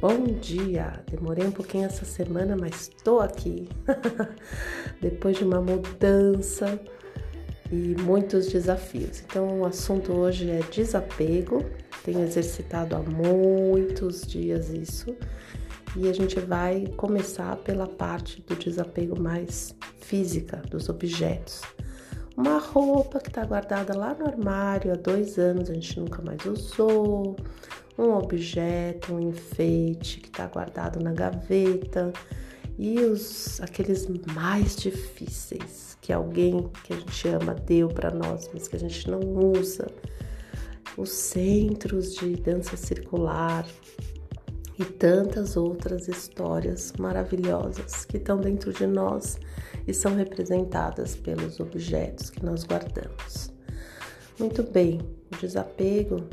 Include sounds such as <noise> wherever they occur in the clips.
Bom dia! Demorei um pouquinho essa semana, mas estou aqui. <laughs> Depois de uma mudança e muitos desafios. Então, o assunto hoje é desapego. Tenho exercitado há muitos dias isso. E a gente vai começar pela parte do desapego mais física, dos objetos. Uma roupa que está guardada lá no armário há dois anos, a gente nunca mais usou um objeto, um enfeite que está guardado na gaveta e os aqueles mais difíceis que alguém que a gente ama deu para nós, mas que a gente não usa. Os centros de dança circular e tantas outras histórias maravilhosas que estão dentro de nós e são representadas pelos objetos que nós guardamos. Muito bem, o desapego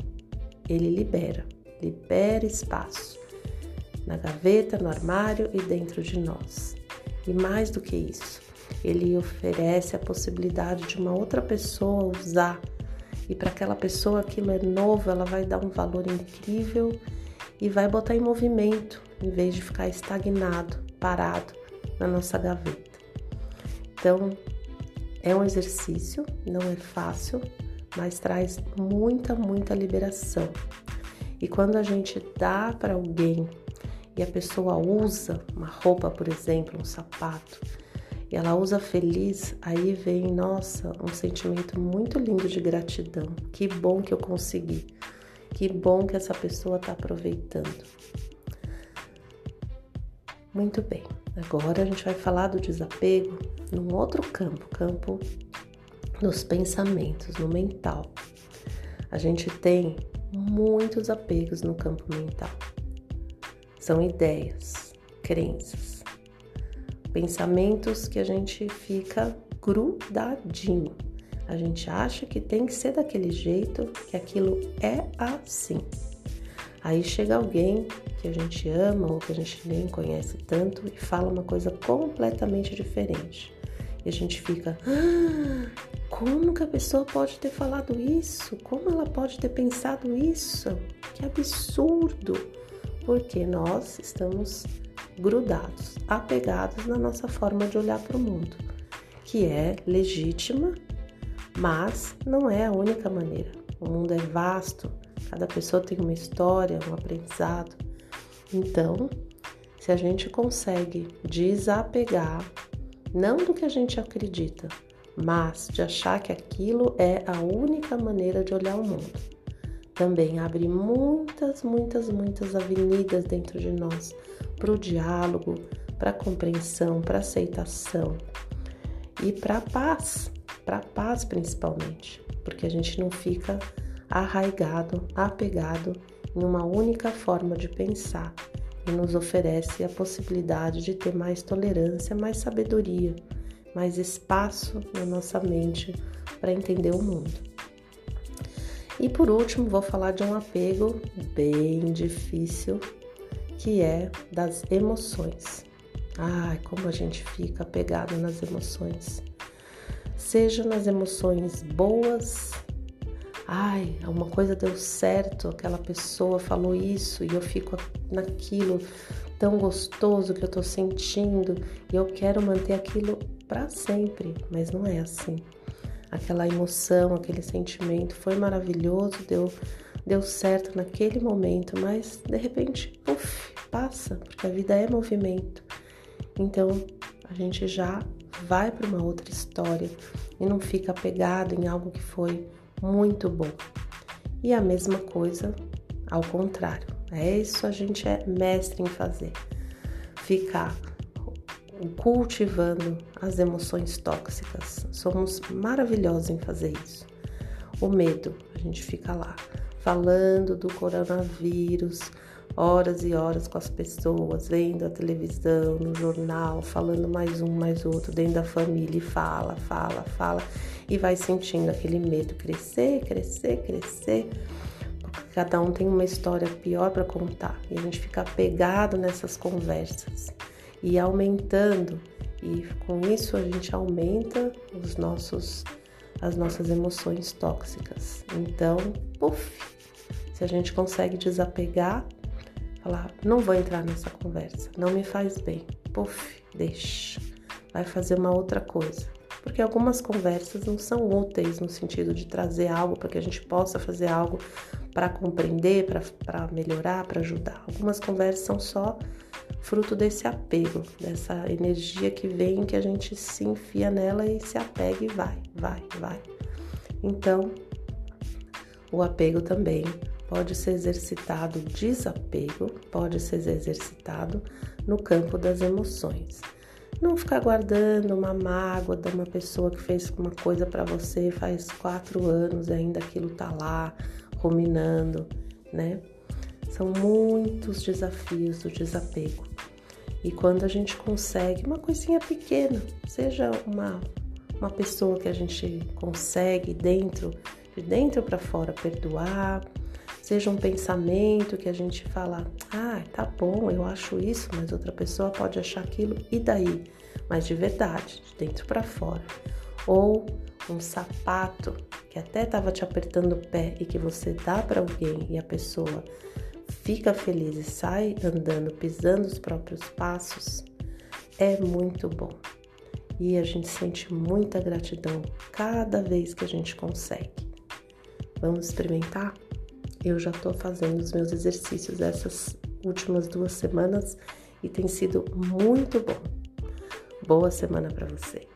ele libera libera espaço na gaveta, no armário e dentro de nós. E mais do que isso, ele oferece a possibilidade de uma outra pessoa usar. E para aquela pessoa aquilo é novo, ela vai dar um valor incrível e vai botar em movimento, em vez de ficar estagnado, parado na nossa gaveta. Então, é um exercício, não é fácil, mas traz muita, muita liberação. E quando a gente dá para alguém e a pessoa usa uma roupa, por exemplo, um sapato, e ela usa feliz, aí vem, nossa, um sentimento muito lindo de gratidão. Que bom que eu consegui. Que bom que essa pessoa está aproveitando. Muito bem, agora a gente vai falar do desapego num outro campo, campo dos pensamentos, no mental. A gente tem muitos apegos no campo mental. São ideias, crenças, pensamentos que a gente fica grudadinho. A gente acha que tem que ser daquele jeito, que aquilo é assim. Aí chega alguém que a gente ama ou que a gente nem conhece tanto e fala uma coisa completamente diferente. E a gente fica, ah, como que a pessoa pode ter falado isso? Como ela pode ter pensado isso? Que absurdo! Porque nós estamos grudados, apegados na nossa forma de olhar para o mundo, que é legítima, mas não é a única maneira. O mundo é vasto, cada pessoa tem uma história, um aprendizado. Então, se a gente consegue desapegar não do que a gente acredita, mas de achar que aquilo é a única maneira de olhar o mundo. Também abre muitas, muitas, muitas avenidas dentro de nós para o diálogo, para compreensão, para aceitação e para paz, para paz principalmente, porque a gente não fica arraigado, apegado em uma única forma de pensar e nos oferece a possibilidade de ter mais tolerância, mais sabedoria, mais espaço na nossa mente para entender o mundo. E por último, vou falar de um apego bem difícil, que é das emoções. Ai, como a gente fica apegado nas emoções. Seja nas emoções boas, ai, uma coisa deu certo, aquela pessoa falou isso e eu fico naquilo tão gostoso que eu tô sentindo e eu quero manter aquilo para sempre, mas não é assim. Aquela emoção, aquele sentimento foi maravilhoso, deu deu certo naquele momento, mas de repente, puf, passa, porque a vida é movimento. Então, a gente já vai para uma outra história e não fica apegado em algo que foi muito bom. E a mesma coisa ao contrário. É isso a gente é mestre em fazer. Ficar cultivando as emoções tóxicas. Somos maravilhosos em fazer isso. O medo, a gente fica lá falando do coronavírus, horas e horas com as pessoas, vendo a televisão, no jornal, falando mais um, mais outro, dentro da família, e fala, fala, fala, e vai sentindo aquele medo crescer, crescer, crescer. Porque cada um tem uma história pior para contar e a gente fica pegado nessas conversas e aumentando, e com isso a gente aumenta os nossos as nossas emoções tóxicas. Então, puf, se a gente consegue desapegar, Falar, não vou entrar nessa conversa, não me faz bem. Puf, deixa. Vai fazer uma outra coisa. Porque algumas conversas não são úteis no sentido de trazer algo para que a gente possa fazer algo para compreender, para melhorar, para ajudar. Algumas conversas são só fruto desse apego, dessa energia que vem, que a gente se enfia nela e se apega e vai, vai, vai. Então, o apego também pode ser exercitado, desapego pode ser exercitado no campo das emoções. Não ficar guardando uma mágoa de uma pessoa que fez uma coisa para você faz quatro anos e ainda aquilo tá lá, ruminando, né? São muitos desafios do desapego. E quando a gente consegue uma coisinha pequena, seja uma, uma pessoa que a gente consegue dentro, de dentro para fora perdoar, seja um pensamento que a gente fala, ah, tá bom, eu acho isso, mas outra pessoa pode achar aquilo, e daí? Mas de verdade, de dentro para fora. Ou um sapato que até estava te apertando o pé e que você dá para alguém e a pessoa fica feliz e sai andando, pisando os próprios passos, é muito bom. E a gente sente muita gratidão cada vez que a gente consegue. Vamos experimentar? Eu já estou fazendo os meus exercícios essas últimas duas semanas e tem sido muito bom. Boa semana para você!